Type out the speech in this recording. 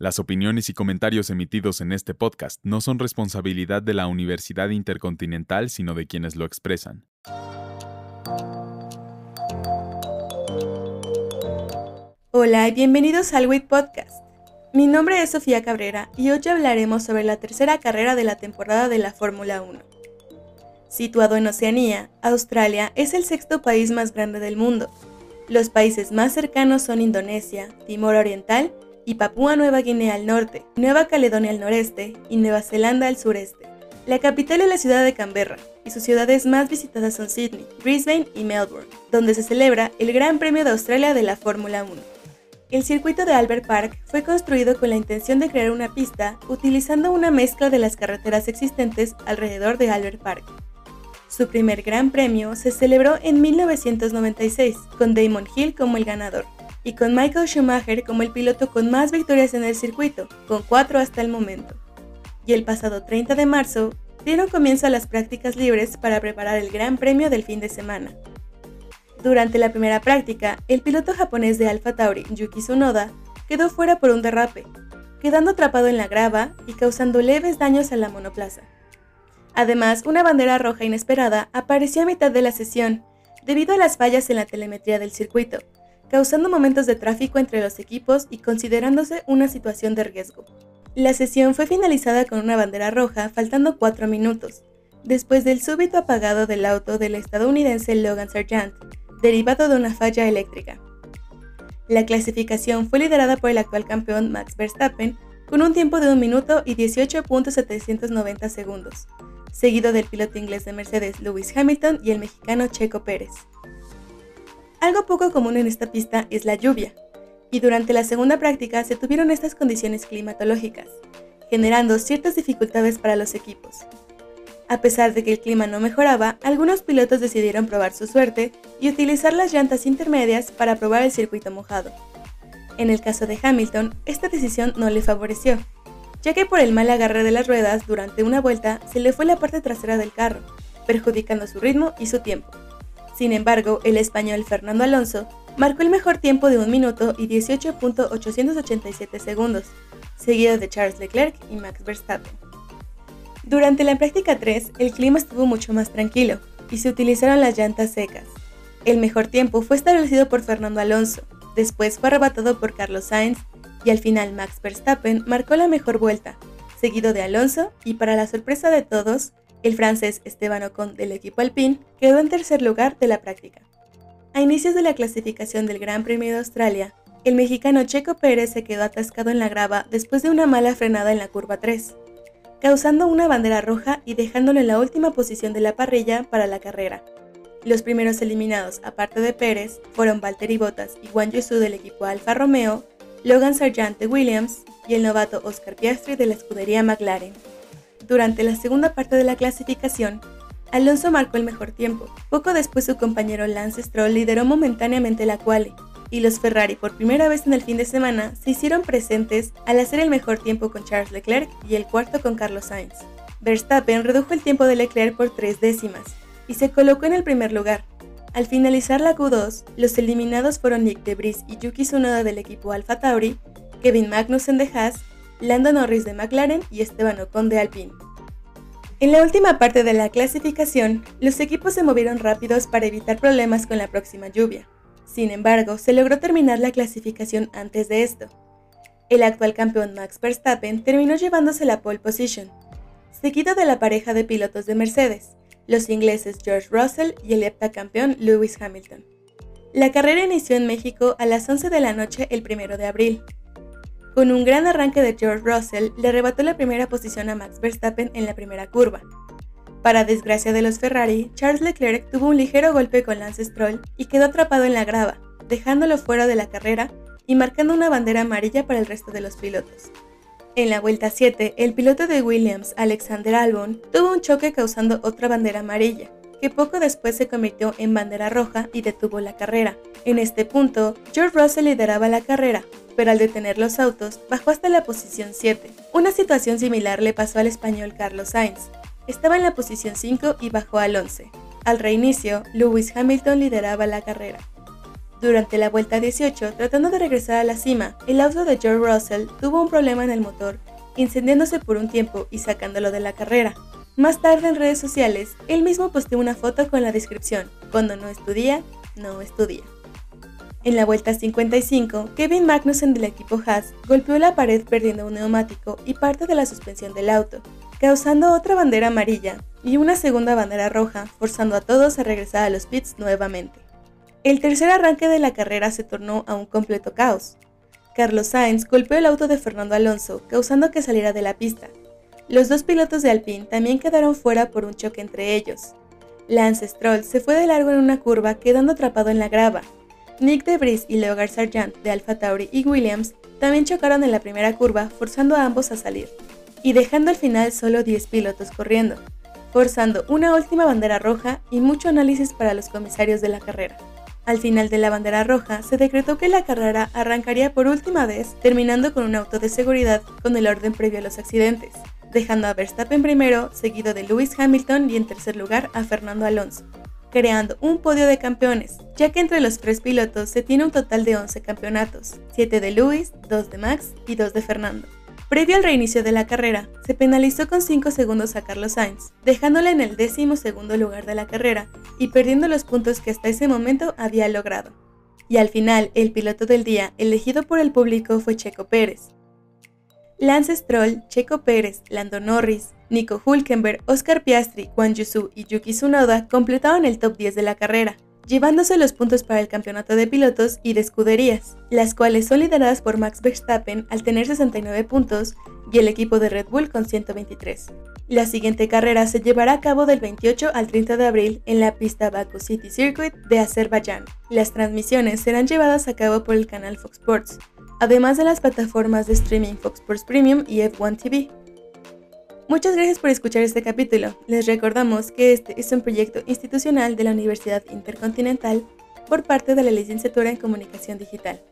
Las opiniones y comentarios emitidos en este podcast no son responsabilidad de la Universidad Intercontinental, sino de quienes lo expresan. Hola y bienvenidos al WIT Podcast. Mi nombre es Sofía Cabrera y hoy hablaremos sobre la tercera carrera de la temporada de la Fórmula 1. Situado en Oceanía, Australia es el sexto país más grande del mundo. Los países más cercanos son Indonesia, Timor Oriental y Papúa Nueva Guinea al norte, Nueva Caledonia al noreste y Nueva Zelanda al sureste. La capital es la ciudad de Canberra y sus ciudades más visitadas son Sydney, Brisbane y Melbourne, donde se celebra el Gran Premio de Australia de la Fórmula 1. El circuito de Albert Park fue construido con la intención de crear una pista utilizando una mezcla de las carreteras existentes alrededor de Albert Park. Su primer Gran Premio se celebró en 1996, con Damon Hill como el ganador y con Michael Schumacher como el piloto con más victorias en el circuito, con cuatro hasta el momento. Y el pasado 30 de marzo dieron comienzo a las prácticas libres para preparar el Gran Premio del fin de semana. Durante la primera práctica, el piloto japonés de Alfa Tauri, Yuki Tsunoda, quedó fuera por un derrape, quedando atrapado en la grava y causando leves daños a la monoplaza. Además, una bandera roja inesperada apareció a mitad de la sesión debido a las fallas en la telemetría del circuito, causando momentos de tráfico entre los equipos y considerándose una situación de riesgo. La sesión fue finalizada con una bandera roja faltando cuatro minutos, después del súbito apagado del auto del estadounidense Logan Sargent, derivado de una falla eléctrica. La clasificación fue liderada por el actual campeón Max Verstappen con un tiempo de 1 minuto y 18.790 segundos, seguido del piloto inglés de Mercedes Lewis Hamilton y el mexicano Checo Pérez. Algo poco común en esta pista es la lluvia, y durante la segunda práctica se tuvieron estas condiciones climatológicas, generando ciertas dificultades para los equipos. A pesar de que el clima no mejoraba, algunos pilotos decidieron probar su suerte y utilizar las llantas intermedias para probar el circuito mojado. En el caso de Hamilton, esta decisión no le favoreció, ya que por el mal agarre de las ruedas durante una vuelta se le fue la parte trasera del carro, perjudicando su ritmo y su tiempo. Sin embargo, el español Fernando Alonso marcó el mejor tiempo de 1 minuto y 18.887 segundos, seguido de Charles Leclerc y Max Verstappen. Durante la práctica 3, el clima estuvo mucho más tranquilo y se utilizaron las llantas secas. El mejor tiempo fue establecido por Fernando Alonso, después fue arrebatado por Carlos Sainz y al final Max Verstappen marcó la mejor vuelta, seguido de Alonso y para la sorpresa de todos, el francés Esteban Ocon del equipo Alpine quedó en tercer lugar de la práctica. A inicios de la clasificación del Gran Premio de Australia, el mexicano Checo Pérez se quedó atascado en la grava después de una mala frenada en la curva 3, causando una bandera roja y dejándolo en la última posición de la parrilla para la carrera. Los primeros eliminados, aparte de Pérez, fueron Valtteri Bottas y Juan Yusu del equipo Alfa Romeo, Logan Sargent de Williams y el novato Oscar Piastri de la escudería McLaren. Durante la segunda parte de la clasificación, Alonso marcó el mejor tiempo. Poco después su compañero Lance Stroll lideró momentáneamente la quali, y los Ferrari por primera vez en el fin de semana se hicieron presentes al hacer el mejor tiempo con Charles Leclerc y el cuarto con Carlos Sainz. Verstappen redujo el tiempo de Leclerc por tres décimas y se colocó en el primer lugar. Al finalizar la Q2, los eliminados fueron Nick Debris y Yuki Tsunoda del equipo Alfa Tauri, Kevin Magnussen de Haas Lando Norris de McLaren y Esteban Ocon de Alpine. En la última parte de la clasificación, los equipos se movieron rápidos para evitar problemas con la próxima lluvia. Sin embargo, se logró terminar la clasificación antes de esto. El actual campeón Max Verstappen terminó llevándose la pole position, seguido de la pareja de pilotos de Mercedes, los ingleses George Russell y el heptacampeón Lewis Hamilton. La carrera inició en México a las 11 de la noche el 1 de abril, con un gran arranque de George Russell, le arrebató la primera posición a Max Verstappen en la primera curva. Para desgracia de los Ferrari, Charles Leclerc tuvo un ligero golpe con Lance Stroll y quedó atrapado en la grava, dejándolo fuera de la carrera y marcando una bandera amarilla para el resto de los pilotos. En la vuelta 7, el piloto de Williams, Alexander Albon, tuvo un choque causando otra bandera amarilla, que poco después se convirtió en bandera roja y detuvo la carrera. En este punto, George Russell lideraba la carrera, pero al detener los autos bajó hasta la posición 7. Una situación similar le pasó al español Carlos Sainz. Estaba en la posición 5 y bajó al 11. Al reinicio, Lewis Hamilton lideraba la carrera. Durante la vuelta 18, tratando de regresar a la cima, el auto de George Russell tuvo un problema en el motor, incendiándose por un tiempo y sacándolo de la carrera. Más tarde en redes sociales, él mismo posteó una foto con la descripción, cuando no estudia, no estudia. En la vuelta 55, Kevin Magnussen del equipo Haas golpeó la pared perdiendo un neumático y parte de la suspensión del auto, causando otra bandera amarilla y una segunda bandera roja, forzando a todos a regresar a los pits nuevamente. El tercer arranque de la carrera se tornó a un completo caos. Carlos Sainz golpeó el auto de Fernando Alonso, causando que saliera de la pista, los dos pilotos de Alpine también quedaron fuera por un choque entre ellos. Lance Stroll se fue de largo en una curva quedando atrapado en la grava. Nick DeVries y Leogard Sargent de Alfa Tauri y Williams también chocaron en la primera curva forzando a ambos a salir, y dejando al final solo 10 pilotos corriendo, forzando una última bandera roja y mucho análisis para los comisarios de la carrera. Al final de la bandera roja, se decretó que la carrera arrancaría por última vez, terminando con un auto de seguridad con el orden previo a los accidentes dejando a Verstappen primero, seguido de Lewis Hamilton y en tercer lugar a Fernando Alonso, creando un podio de campeones, ya que entre los tres pilotos se tiene un total de 11 campeonatos, 7 de Lewis, 2 de Max y 2 de Fernando. Previo al reinicio de la carrera, se penalizó con 5 segundos a Carlos Sainz, dejándole en el décimo segundo lugar de la carrera y perdiendo los puntos que hasta ese momento había logrado. Y al final, el piloto del día elegido por el público fue Checo Pérez, Lance Stroll, Checo Pérez, Lando Norris, Nico Hulkenberg, Oscar Piastri, Juan Yusu y Yuki Tsunoda completaron el top 10 de la carrera, llevándose los puntos para el campeonato de pilotos y de escuderías, las cuales son lideradas por Max Verstappen al tener 69 puntos y el equipo de Red Bull con 123. La siguiente carrera se llevará a cabo del 28 al 30 de abril en la pista Baku City Circuit de Azerbaiyán. Las transmisiones serán llevadas a cabo por el canal Fox Sports, además de las plataformas de streaming Fox Sports Premium y F1 TV. Muchas gracias por escuchar este capítulo. Les recordamos que este es un proyecto institucional de la Universidad Intercontinental por parte de la licenciatura en Comunicación Digital.